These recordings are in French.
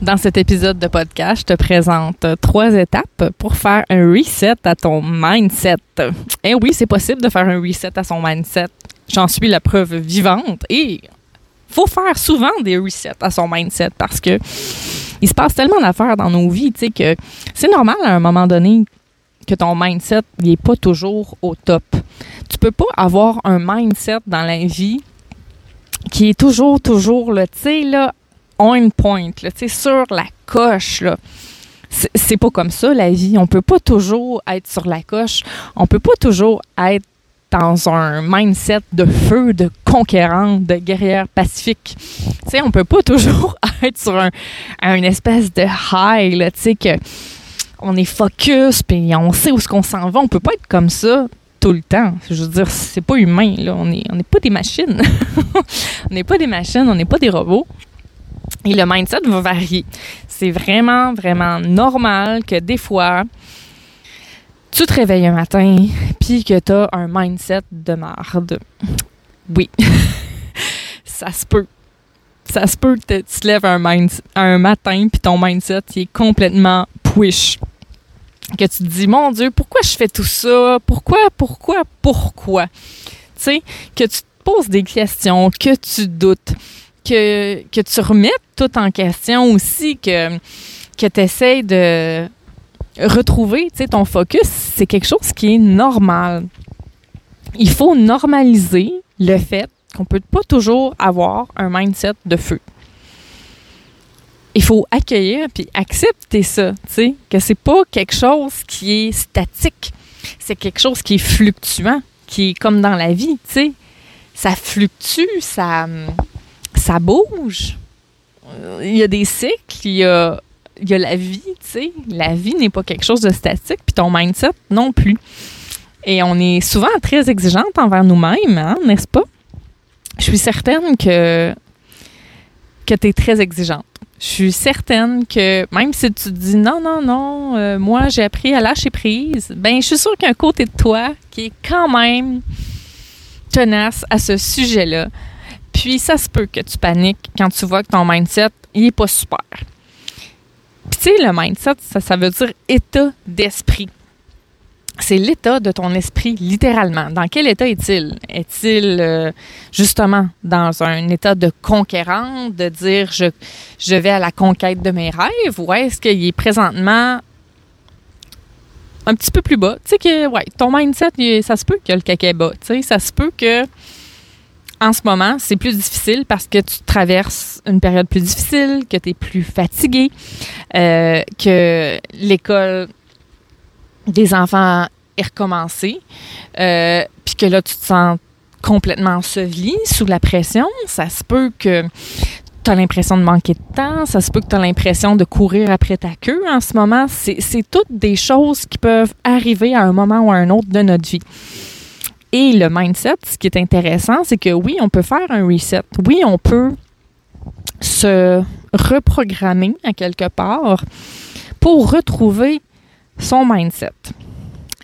Dans cet épisode de podcast, je te présente trois étapes pour faire un reset à ton mindset. Et eh oui, c'est possible de faire un reset à son mindset. J'en suis la preuve vivante et faut faire souvent des resets à son mindset parce que il se passe tellement d'affaires dans nos vies, tu sais, que c'est normal à un moment donné que ton mindset n'est pas toujours au top. Tu peux pas avoir un mindset dans la vie qui est toujours, toujours, tu sais, là, on point, sais, sur la coche, là. C'est pas comme ça, la vie. On peut pas toujours être sur la coche. On peut pas toujours être dans un mindset de feu, de conquérant, de guerrière pacifique. Tu sais, on peut pas toujours être sur un, un espèce de high, là, que on est focus, puis on sait où ce qu'on s'en va. On peut pas être comme ça tout le temps. Je veux dire, c'est pas humain, là. On n'est on est pas des machines. on n'est pas des machines, on n'est pas des robots. Et le mindset va varier. C'est vraiment, vraiment normal que des fois, tu te réveilles un matin, puis que tu as un mindset de marde. Oui, ça se peut. Ça se peut que tu te lèves un, un matin, puis ton mindset est complètement push. Que tu te dis, mon Dieu, pourquoi je fais tout ça? Pourquoi, pourquoi, pourquoi? Tu sais, que tu te poses des questions, que tu doutes que, que tu remettes tout en question aussi, que, que tu essaies de retrouver ton focus, c'est quelque chose qui est normal. Il faut normaliser le fait qu'on peut pas toujours avoir un mindset de feu. Il faut accueillir puis accepter ça, tu sais, que c'est pas quelque chose qui est statique, c'est quelque chose qui est fluctuant, qui est comme dans la vie, tu sais. Ça fluctue, ça ça bouge. Il y a des cycles, il y a, il y a la vie, tu sais. La vie n'est pas quelque chose de statique, puis ton mindset non plus. Et on est souvent très exigeante envers nous-mêmes, hein, n'est-ce pas? Je suis certaine que, que tu es très exigeante. Je suis certaine que même si tu te dis non, non, non, euh, moi j'ai appris à lâcher prise, ben je suis sûre qu'il y a un côté de toi qui est quand même tenace à ce sujet-là. Puis ça se peut que tu paniques quand tu vois que ton mindset, il est pas super. Puis tu sais, le mindset, ça, ça veut dire état d'esprit. C'est l'état de ton esprit, littéralement. Dans quel état est-il? Est-il euh, justement dans un état de conquérant, de dire je, je vais à la conquête de mes rêves, ou est-ce qu'il est présentement un petit peu plus bas? Tu sais que, ouais, ton mindset, ça se peut que le caca est bas. Tu sais, ça se peut que en ce moment, c'est plus difficile parce que tu traverses une période plus difficile, que tu es plus fatigué, euh, que l'école des enfants est recommencée, euh, puis que là, tu te sens complètement enseveli sous la pression. Ça se peut que tu as l'impression de manquer de temps, ça se peut que tu as l'impression de courir après ta queue en ce moment. C'est toutes des choses qui peuvent arriver à un moment ou à un autre de notre vie. Et le mindset, ce qui est intéressant, c'est que oui, on peut faire un reset. Oui, on peut se reprogrammer à quelque part pour retrouver son mindset.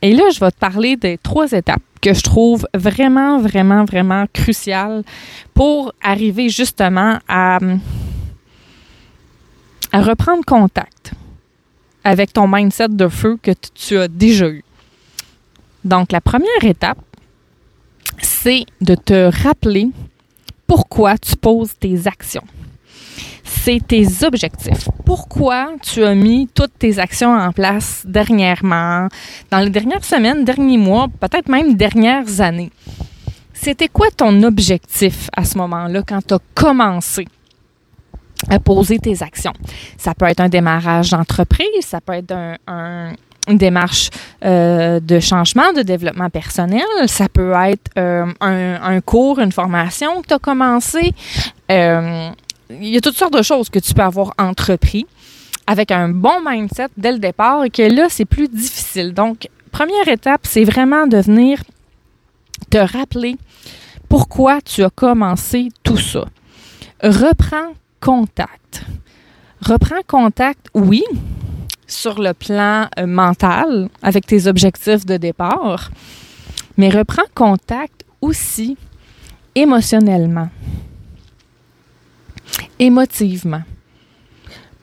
Et là, je vais te parler des trois étapes que je trouve vraiment, vraiment, vraiment cruciales pour arriver justement à, reprendre contact avec ton mindset de feu que tu as déjà eu. Donc, la première étape, c'est de te rappeler pourquoi tu poses tes actions. C'est tes objectifs. Pourquoi tu as mis toutes tes actions en place dernièrement, dans les dernières semaines, derniers mois, peut-être même dernières années? C'était quoi ton objectif à ce moment-là quand tu as commencé à poser tes actions? Ça peut être un démarrage d'entreprise, ça peut être un, une démarche euh, de changement, de développement personnel. Ça peut être euh, un, cours, une formation que tu as commencé. Euh, il y a toutes sortes de choses que tu peux avoir entrepris avec un bon mindset dès le départ et que là, c'est plus difficile. Donc, première étape, c'est vraiment de venir te rappeler pourquoi tu as commencé tout ça. Reprends contact. Reprends contact, oui, sur le plan euh, mental avec tes objectifs de départ, mais reprends contact aussi émotionnellement, émotivement.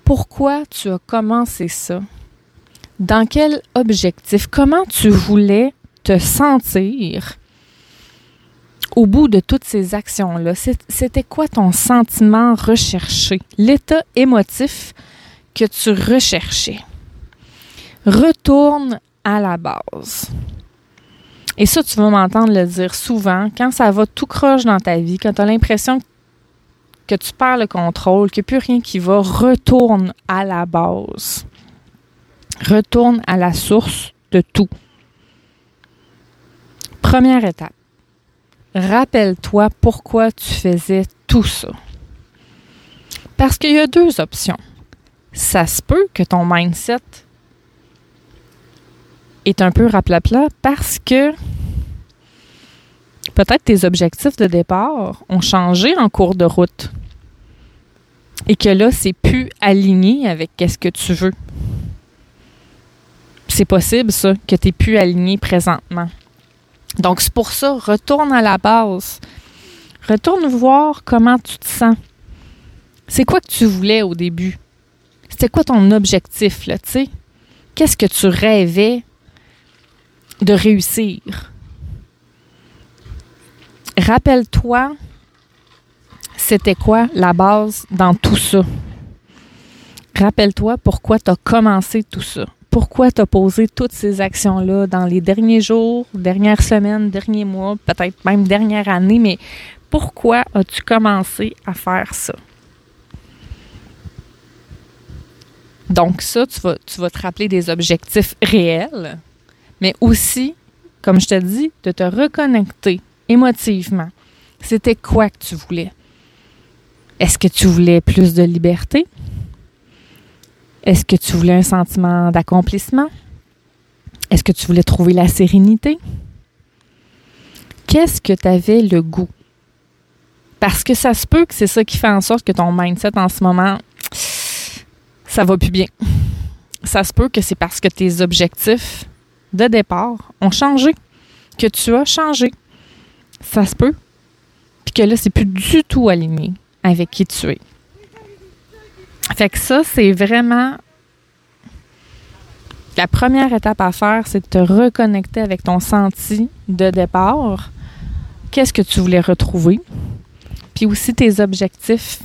pourquoi tu as commencé ça? Dans quel objectif? Comment tu voulais te sentir au bout de toutes ces actions-là? C'était quoi ton sentiment recherché? L'état émotif que tu recherchais? Retourne à la base. Et ça, tu vas m'entendre le dire souvent, quand ça va tout croche dans ta vie, quand tu as l'impression que tu perds le contrôle, qu'il n'y a plus rien qui va, retourne à la base. Retourne à la source de tout. Première étape. Rappelle-toi pourquoi tu faisais tout ça. Parce qu'il y a deux options. Ça se peut que ton mindset est un peu raplapla parce que peut-être tes objectifs de départ ont changé en cours de route et que là, c'est plus aligné avec qu'est-ce que tu veux. C'est possible, ça, que tu n'es plus aligné présentement. Donc, c'est pour ça, retourne à la base. Retourne voir comment tu te sens. C'est quoi que tu voulais au début? C'était quoi ton objectif, là, tu sais? Qu'est-ce que tu rêvais de réussir. Rappelle-toi, c'était quoi la base dans tout ça? Rappelle-toi pourquoi tu as commencé tout ça. Pourquoi tu as posé toutes ces actions-là dans les derniers jours, dernières semaines, derniers mois, peut-être même dernière année, mais pourquoi as-tu commencé à faire ça? Donc ça, tu vas, tu vas te rappeler des objectifs réels, mais aussi, comme je te dis, de te reconnecter émotivement. C'était quoi que tu voulais? Est-ce que tu voulais plus de liberté? Est-ce que tu voulais un sentiment d'accomplissement? Est-ce que tu voulais trouver la sérénité? Qu'est-ce que tu avais le goût? Parce que ça se peut que c'est ça qui fait en sorte que ton mindset en ce moment, ça va plus bien. Ça se peut que c'est parce que tes objectifs de départ ont changé, que tu as changé. Ça se peut. Puis que là, c'est plus du tout aligné avec qui tu es. Fait que ça, c'est vraiment la première étape à faire, c'est de te reconnecter avec ton senti de départ. Qu'est-ce que tu voulais retrouver? Puis aussi tes objectifs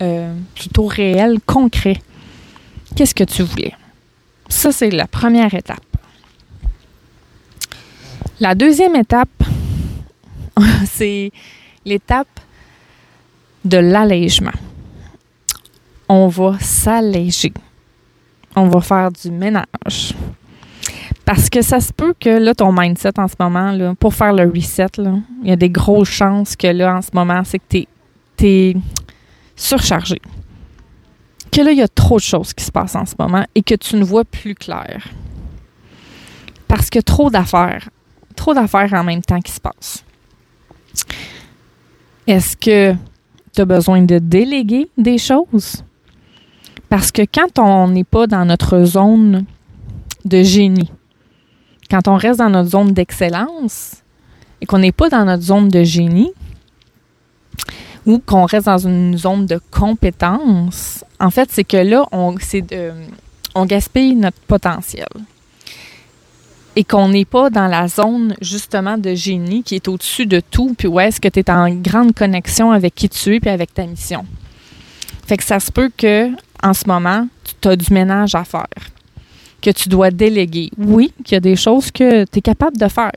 euh, plutôt réels, concrets. Qu'est-ce que tu voulais? Ça, c'est la première étape. La deuxième étape, c'est l'étape de l'allègement. On va s'alléger. On va faire du ménage. Parce que ça se peut que là, ton mindset en ce moment, là, pour faire le reset, il y a des grosses chances que là, en ce moment, c'est que tu es, surchargé. Que là, il y a trop de choses qui se passent en ce moment et que tu ne vois plus clair. Parce que trop d'affaires trop d'affaires en même temps qui se passent. Est-ce que tu as besoin de déléguer des choses? Parce que quand on n'est pas dans notre zone de génie, quand on reste dans notre zone d'excellence et qu'on n'est pas dans notre zone de génie, ou qu'on reste dans une zone de compétence, en fait, c'est que là, on, on gaspille notre potentiel et qu'on n'est pas dans la zone justement de génie qui est au-dessus de tout, puis où est-ce que tu es en grande connexion avec qui tu es puis avec ta mission. Fait que ça se peut que en ce moment, tu as du ménage à faire, que tu dois déléguer. Oui, qu'il y a des choses que tu es capable de faire,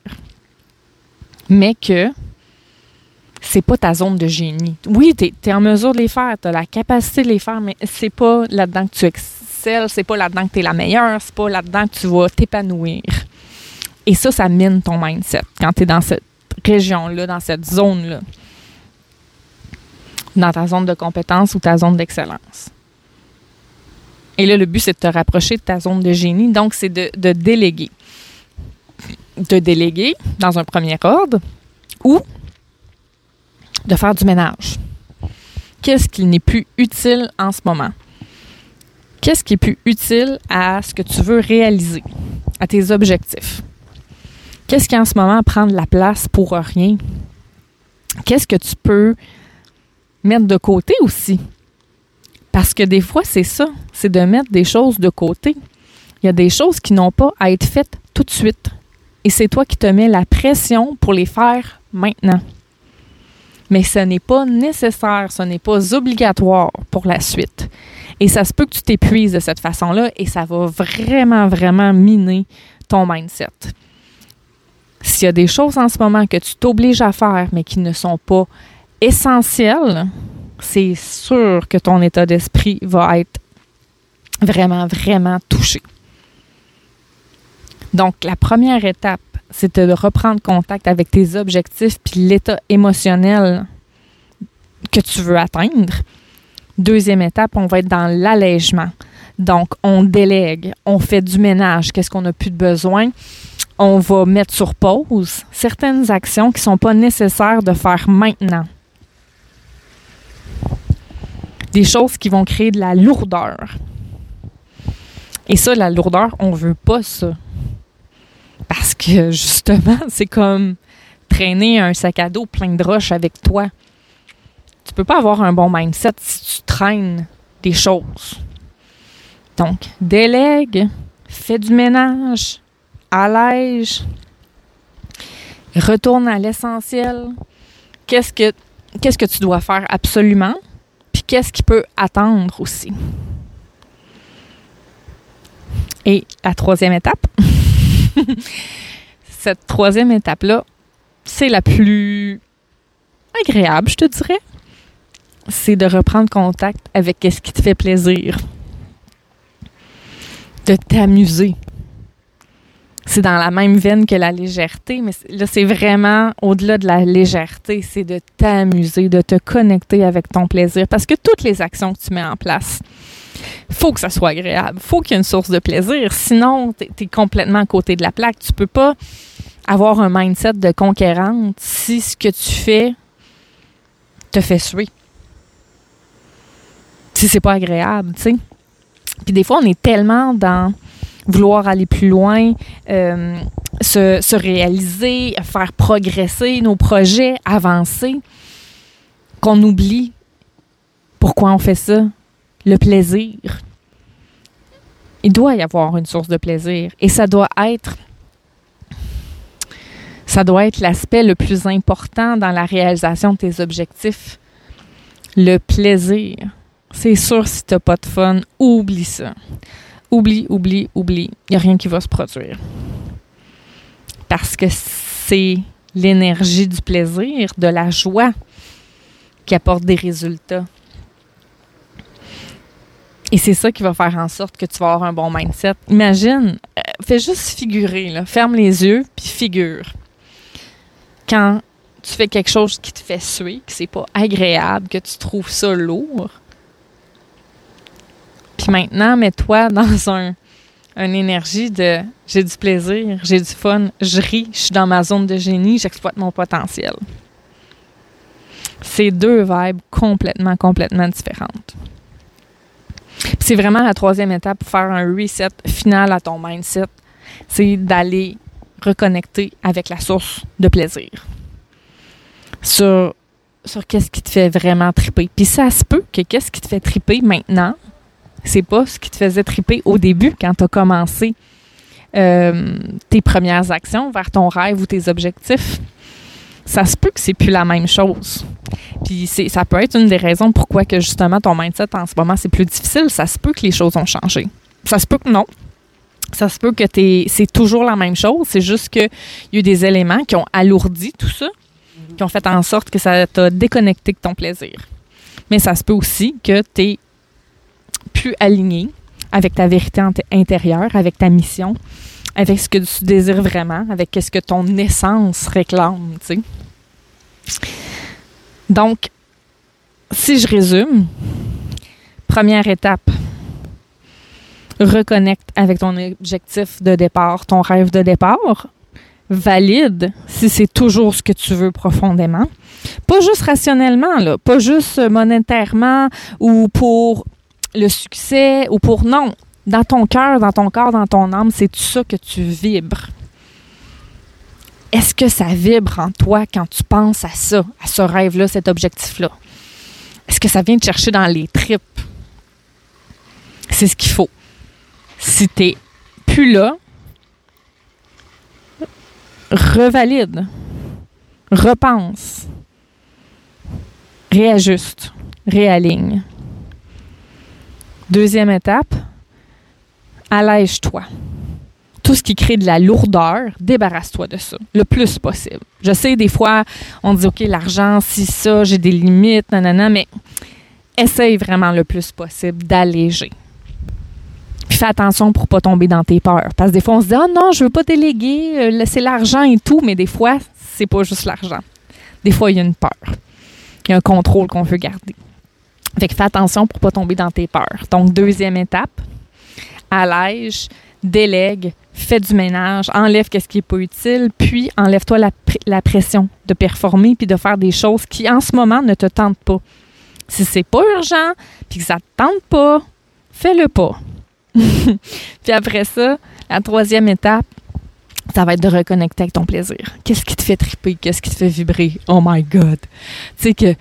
mais que c'est pas ta zone de génie. Oui, tu es, en mesure de les faire, tu as la capacité de les faire, mais c'est pas là-dedans que tu excelles, c'est pas là-dedans que tu es la meilleure, c'est pas là-dedans que tu vas t'épanouir. Et ça, ça mine ton mindset quand tu es dans cette région-là, dans cette zone-là, dans ta zone de compétence ou ta zone d'excellence. Et là, le but, c'est de te rapprocher de ta zone de génie. Donc, c'est de, de déléguer. De déléguer dans un premier ordre ou de faire du ménage. Qu'est-ce qui n'est plus utile en ce moment? Qu'est-ce qui est plus utile à ce que tu veux réaliser, à tes objectifs? Qu'est-ce qui en ce moment prend de la place pour rien? Qu'est-ce que tu peux mettre de côté aussi? Parce que des fois, c'est ça, c'est de mettre des choses de côté. Il y a des choses qui n'ont pas à être faites tout de suite. Et c'est toi qui te mets la pression pour les faire maintenant. Mais ce n'est pas nécessaire, ce n'est pas obligatoire pour la suite. Et ça se peut que tu t'épuises de cette façon-là et ça va vraiment, vraiment miner ton mindset. S'il y a des choses en ce moment que tu t'obliges à faire mais qui ne sont pas essentielles, c'est sûr que ton état d'esprit va être vraiment, vraiment touché. Donc, la première étape, c'est de reprendre contact avec tes objectifs puis l'état émotionnel que tu veux atteindre. Deuxième étape, on va être dans l'allègement. Donc, on délègue, on fait du ménage, qu'est-ce qu'on n'a plus de besoin? On va mettre sur pause certaines actions qui ne sont pas nécessaires de faire maintenant. Des choses qui vont créer de la lourdeur. Et ça, la lourdeur, on ne veut pas ça. Parce que justement, c'est comme traîner un sac à dos plein de roches avec toi. Tu peux pas avoir un bon mindset si tu traînes des choses. Donc, délègue, fais du ménage, allège, retourne à l'essentiel. Qu'est-ce que, qu'est-ce que tu dois faire absolument? Puis qu'est-ce qui peut attendre aussi? Et la troisième étape, Cette troisième étape-là, c'est la plus agréable, je te dirais. C'est de reprendre contact avec ce qui te fait plaisir. De t'amuser. C'est dans la même veine que la légèreté, mais là, c'est vraiment au-delà de la légèreté, c'est de t'amuser, de te connecter avec ton plaisir. Parce que toutes les actions que tu mets en place, faut que ça soit agréable. faut qu'il y ait une source de plaisir. Sinon, tu es, complètement à côté de la plaque. Tu peux pas avoir un mindset de conquérante si ce que tu fais te fait suer. Si c'est pas agréable, tu sais. Puis des fois, on est tellement dans vouloir aller plus loin, euh, se, se, réaliser, faire progresser nos projets, avancer, qu'on oublie pourquoi on fait ça, le plaisir. Il doit y avoir une source de plaisir et ça doit être ça doit être l'aspect le plus important dans la réalisation de tes objectifs. Le plaisir. C'est sûr, si tu n'as pas de fun, oublie ça. Oublie, oublie, oublie. Il n'y a rien qui va se produire. Parce que c'est l'énergie du plaisir, de la joie qui apporte des résultats. Et c'est ça qui va faire en sorte que tu vas avoir un bon mindset. Imagine, euh, fais juste figurer, ferme les yeux, puis figure. Quand tu fais quelque chose qui te fait suer, que c'est pas agréable, que tu trouves ça lourd, puis maintenant, mets-toi dans un, une énergie de j'ai du plaisir, j'ai du fun, je ris, je suis dans ma zone de génie, j'exploite mon potentiel. C'est deux vibes complètement, complètement différentes c'est vraiment la troisième étape pour faire un reset final à ton mindset. C'est d'aller reconnecter avec la source de plaisir. Sur, sur qu'est-ce qui te fait vraiment triper. Puis ça se peut que qu'est-ce qui te fait triper maintenant, c'est pas ce qui te faisait triper au début quand tu as commencé euh, tes premières actions vers ton rêve ou tes objectifs ça se peut que c'est plus la même chose. Puis ça peut être une des raisons pourquoi que justement ton mindset en ce moment c'est plus difficile. Ça se peut que les choses ont changé. Ça se peut que non. Ça se peut que c'est toujours la même chose. C'est juste qu'il y a eu des éléments qui ont alourdi tout ça, qui ont fait en sorte que ça t'a déconnecté de ton plaisir. Mais ça se peut aussi que tu es plus aligné avec ta vérité intérieure, avec ta mission, avec ce que tu désires vraiment, avec ce que ton essence réclame. Donc, si je résume, première étape, reconnecte avec ton objectif de départ, ton rêve de départ. Valide si c'est toujours ce que tu veux profondément. Pas juste rationnellement, là, pas juste monétairement ou pour le succès ou pour non. Dans ton cœur, dans ton corps, dans ton âme, c'est tout ça que tu vibres. Est-ce que ça vibre en toi quand tu penses à ça, à ce rêve-là, cet objectif-là? Est-ce que ça vient te chercher dans les tripes? C'est ce qu'il faut. Si t'es plus là, revalide, repense, réajuste, réaligne. Deuxième étape, allège-toi. Tout ce qui crée de la lourdeur, débarrasse-toi de ça le plus possible. Je sais, des fois, on dit, OK, l'argent, si ça, j'ai des limites, nanana, mais essaye vraiment le plus possible d'alléger. Puis fais attention pour pas tomber dans tes peurs. Parce que des fois, on se dit, ah non, je veux pas déléguer, euh, c'est l'argent et tout, mais des fois, c'est pas juste l'argent. Des fois, il y a une peur. Il y a un contrôle qu'on veut garder. Fait que fais attention pour pas tomber dans tes peurs. Donc, deuxième étape, allège, délègue, fais du ménage, enlève ce qui est pas utile, puis enlève-toi la, pression de performer puis de faire des choses qui en ce moment ne te tentent pas. Si c'est pas urgent puis que ça te tente pas, fais-le pas. puis après ça, la troisième étape, ça va être de reconnecter avec ton plaisir. Qu'est-ce qui te fait triper? Qu'est-ce qui te fait vibrer? Oh my God! Tu sais, que,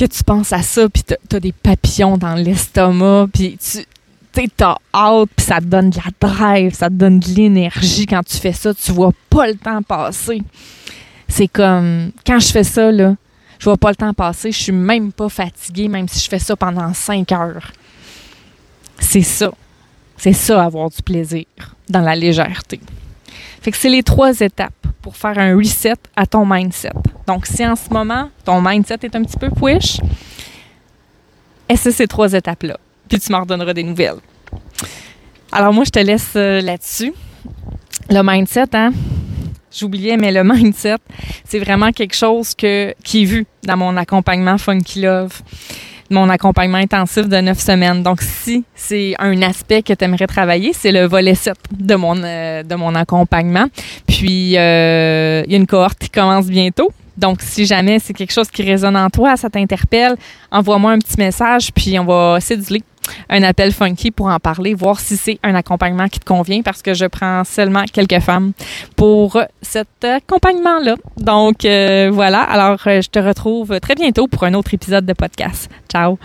que tu penses à ça, puis tu as des papillons dans l'estomac, puis tu t'as hâte, puis ça te donne de la drive, ça te donne de l'énergie quand tu fais ça. Tu vois pas le temps passer. C'est comme, quand je fais ça, là, je vois pas le temps passer. Je suis même pas fatiguée, même si je fais ça pendant cinq heures. C'est ça. C'est ça, avoir du plaisir dans la légèreté. Fait que c'est les trois étapes pour faire un reset à ton mindset. Donc, si en ce moment, ton mindset est un petit peu push, essaie ces trois étapes-là? Puis tu m'en redonneras des nouvelles. Alors, moi, je te laisse euh, là-dessus. Le mindset, hein? J'oubliais, mais le mindset, c'est vraiment quelque chose que, qui est vu dans mon accompagnement Funky Love mon accompagnement intensif de neuf semaines. Donc, si c'est un aspect que tu aimerais travailler, c'est le volet 7 de mon, euh, de mon accompagnement. Puis, euh, il y a une cohorte qui commence bientôt. Donc, si jamais c'est quelque chose qui résonne en toi, ça t'interpelle, envoie-moi un petit message, puis on va céduler un appel funky pour en parler, voir si c'est un accompagnement qui te convient parce que je prends seulement quelques femmes pour cet accompagnement-là. Donc euh, voilà, alors euh, je te retrouve très bientôt pour un autre épisode de podcast. Ciao!